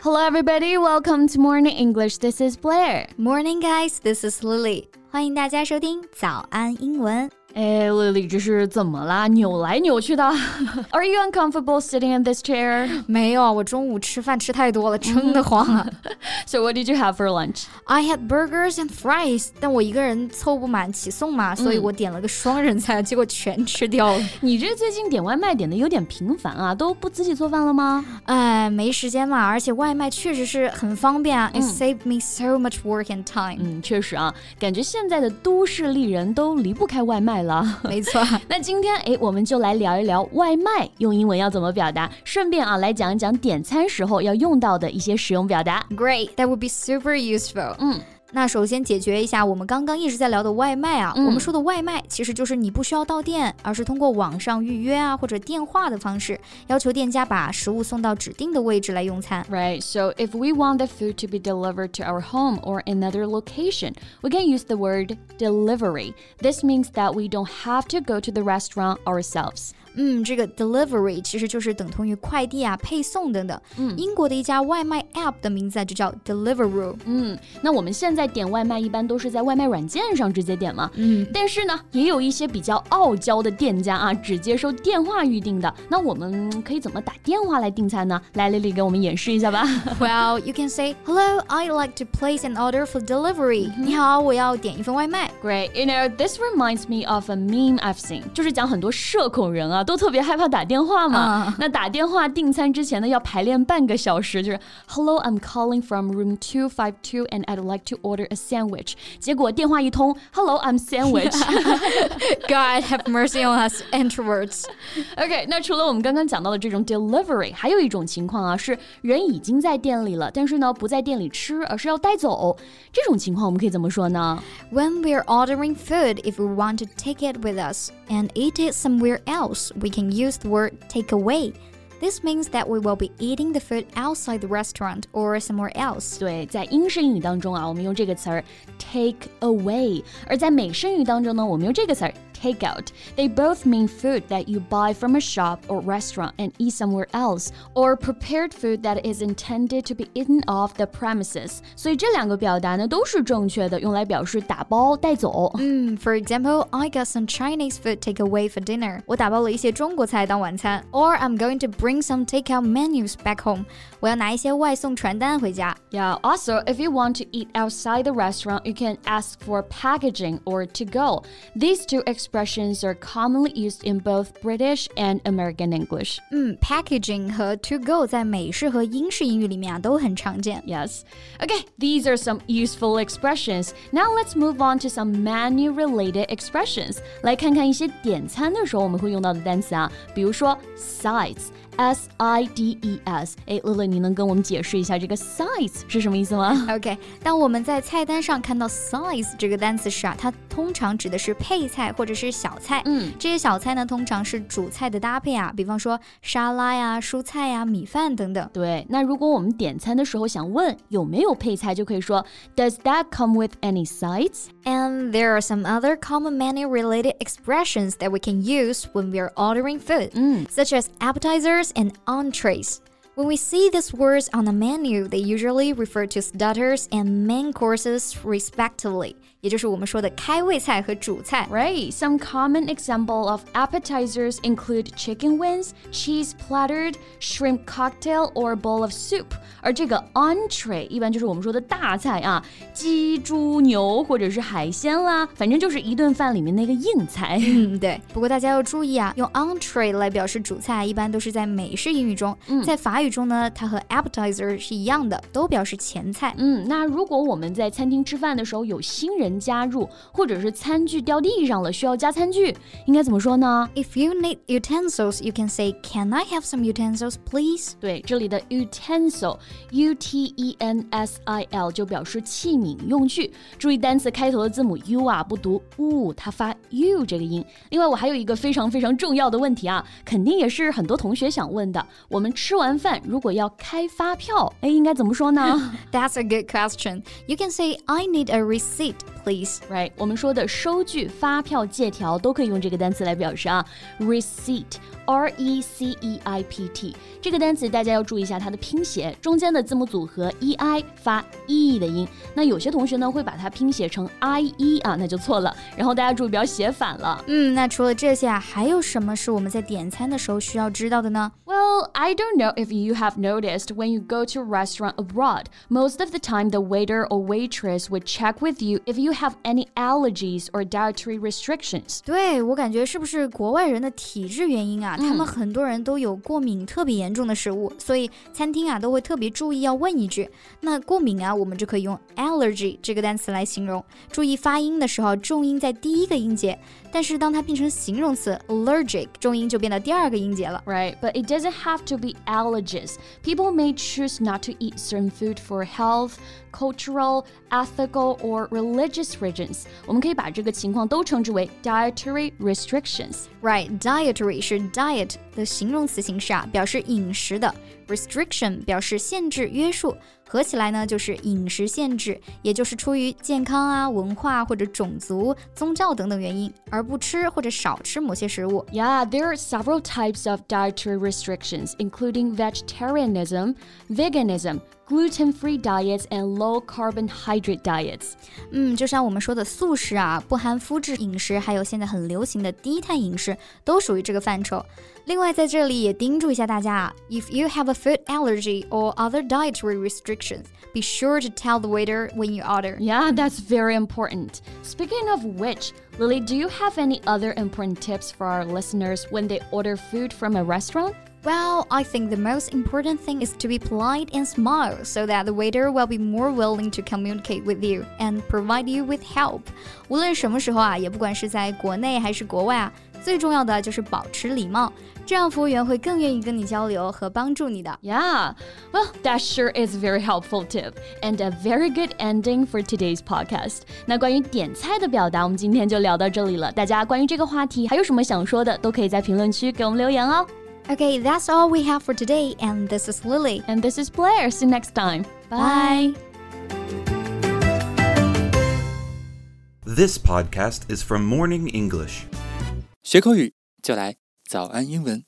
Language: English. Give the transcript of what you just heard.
Hello, everybody. Welcome to Morning English. This is Blair. Morning, guys. This is Lily. 欢迎大家收听早安英文。 哎，Lily，这是怎么啦？扭来扭去的。Are you uncomfortable sitting in this chair？没有啊，我中午吃饭吃太多了，撑得慌啊。So what did you have for lunch? I had burgers and fries，但我一个人凑不满起送嘛，所以我点了个双人餐，结果全吃掉了。你这最近点外卖点的有点频繁啊，都不自己做饭了吗？哎，没时间嘛，而且外卖确实是很方便啊。It saved me so much work and time。嗯，确实啊，感觉现在的都市丽人都离不开外卖。了，没错。那今天哎，我们就来聊一聊外卖用英文要怎么表达，顺便啊来讲一讲点餐时候要用到的一些实用表达。Great, that would be super useful. 嗯。那首先解决一下我们刚刚一直在聊的外卖啊，我们说的外卖其实就是你不需要到店，而是通过网上预约啊或者电话的方式，要求店家把食物送到指定的位置来用餐。Right. So if we want the food to be delivered to our home or another location, we can use the word delivery. This means that we don't have to go to the restaurant ourselves. 嗯，这个 delivery 其实就是等同于快递啊、配送等等。嗯，英国的一家外卖 app 的名字就叫 Deliveroo。嗯，那我们现在点外卖一般都是在外卖软件上直接点嘛。嗯，但是呢，也有一些比较傲娇的店家啊，只接受电话预订的。那我们可以怎么打电话来订餐呢？来，丽丽给我们演示一下吧。Well, you can say, "Hello, I'd like to place an order for delivery." 你好，我要点一份外卖。Great. You know, this reminds me of a meme I've seen，就是讲很多社恐人啊。 都特别害怕打电话嘛。那打电话订餐之前呢，要排练半个小时，就是 Hello, I'm calling from room two five two, and I'd like to order a sandwich。结果电话一通，Hello, I'm sandwich。God have mercy on us introverts。OK，那除了我们刚刚讲到的这种 delivery，还有一种情况啊，是人已经在店里了，但是呢不在店里吃，而是要带走。这种情况我们可以怎么说呢？When we're ordering food, if we want to take it with us and eat it somewhere else we can use the word take away. This means that we will be eating the food outside the restaurant or somewhere else. 对，在英式英语当中啊，我们用这个词儿 take away，而在美式英语当中呢，我们用这个词儿 takeout. They both mean food that you buy from a shop or restaurant and eat somewhere else, or prepared food that is intended to be eaten off the premises. 所以这两个表达呢都是正确的，用来表示打包带走。嗯，For example, I got some Chinese food takeaway for dinner. 我打包了一些中国菜当晚餐。Or I'm going to bring some takeout menus back home. 我要拿一些外送传单回家。Yeah. Also, if you want to eat outside the restaurant, you can ask for packaging or to go. These two expressions expressions are commonly used in both British and American English. 嗯，packaging 和 to go 在美式和英式英语里面啊都很常见。Yes. Okay, these are some useful expressions. Now let's move on to some menu-related expressions. 来看看一些点餐的时候我们会用到的单词啊，比如说 sides。S I D E S，哎，乐乐，你能跟我们解释一下这个 sides 是什么意思吗？OK，当我们在菜单上看到 sides 这个单词时啊，它通常指的是配菜或者是小菜。嗯，这些小菜呢，通常是主菜的搭配啊，比方说沙拉呀、蔬菜呀、米饭等等。对，那如果我们点餐的时候想问有没有配菜，就可以说 Does that come with any sides? And there are some other common menu-related expressions that we can use when we are ordering food, mm. such as appetizers and entrees. When we see these words on the menu, they usually refer to starters and main courses respectively. 也就是我们说的开胃菜和主菜。Right. Some common example of appetizers include chicken wings, cheese plattered, shrimp cocktail, or bowl of soup. 而这个 entree 一般就是我们说的大菜啊，鸡、猪、牛或者是海鲜啦，反正就是一顿饭里面那个硬菜。嗯，对。不过大家要注意啊，用 entree 来表示主菜，一般都是在美式英语中。嗯，在法语中呢，它和 appetizer 是一样的，都表示前菜。嗯，那如果我们在餐厅吃饭的时候有新人加入，或者是餐具掉地上了，需要加餐具，应该怎么说呢？If you need utensils, you can say, "Can I have some utensils, please?" 对，这里的 utensil，u t e n s i l 就表示器皿、用具。注意单词开头的字母 u 啊，不读 u，它发 u 这个音。另外，我还有一个非常非常重要的问题啊，肯定也是很多同学想问的。我们吃完饭如果要开发票，哎，应该怎么说呢？That's a good question. You can say, "I need a receipt." please. Right，我们说的收据、发票、借条都可以用这个单词来表示啊。Receipt R E C E I P T 这个单词大家要注意一下它的拼写，中间的字母组合 E I 发 E 的音。那有些同学呢会把它拼写成 I E 啊，那就错了。然后大家注意不要写反了。嗯，那除了这些啊，还有什么是我们在点餐的时候需要知道的呢？Well, I don't know if you have noticed when you go to a restaurant abroad, most of the time the waiter or waitress would check with you if you have any allergies or dietary restrictions. 对我感觉是不是国外人的体质原因啊？他们很多人都有过敏特别严重的食物，所以餐厅啊都会特别注意要问一句。那过敏啊，我们就可以用 allergy 这个单词来形容。注意发音的时候，重音在第一个音节。但是当它变成形容词 allergic，重音就变到第二个音节了。Right, but it doesn't have to be allergies. People may choose not to eat certain food for health, cultural, ethical, or religious reasons. 我们可以把这个情况都称之为 dietary restrictions. Right, dietary 是 diet 的形容词形式啊，表示饮食的；restriction 表示限制、约束。合起来呢，就是饮食限制，也就是出于健康啊、文化或者种族、宗教等等原因而不吃或者少吃某些食物。Yeah, there are several types of dietary restrictions, including vegetarianism, veganism gluten-free diets and low carbohydrate diets。嗯，就像我们说的素食啊，不含麸质饮食，还有现在很流行的低碳饮食，都属于这个范畴。另外，在这里也叮嘱一下大家啊，If you have a food allergy or other dietary restrictions, be sure to tell the waiter when you order. Yeah, that's very important. Speaking of which, Lily, do you have any other important tips for our listeners when they order food from a restaurant? Well, I think the most important thing is to be polite and smile so that the waiter will be more willing to communicate with you and provide you with help. 无论什么时候啊，也不管是在国内还是国外啊，最重要的就是保持礼貌，这样服务员会更愿意跟你交流和帮助你的。Yeah, well, that sure is a very helpful tip and a very good ending for today's podcast. 那关于点菜的表达，我们今天就聊到这里了。大家关于这个话题还有什么想说的，都可以在评论区给我们留言哦。 Okay, that's all we have for today. And this is Lily. And this is Blair. See you next time. Bye. This podcast is from Morning English. 学口语就来早安英文。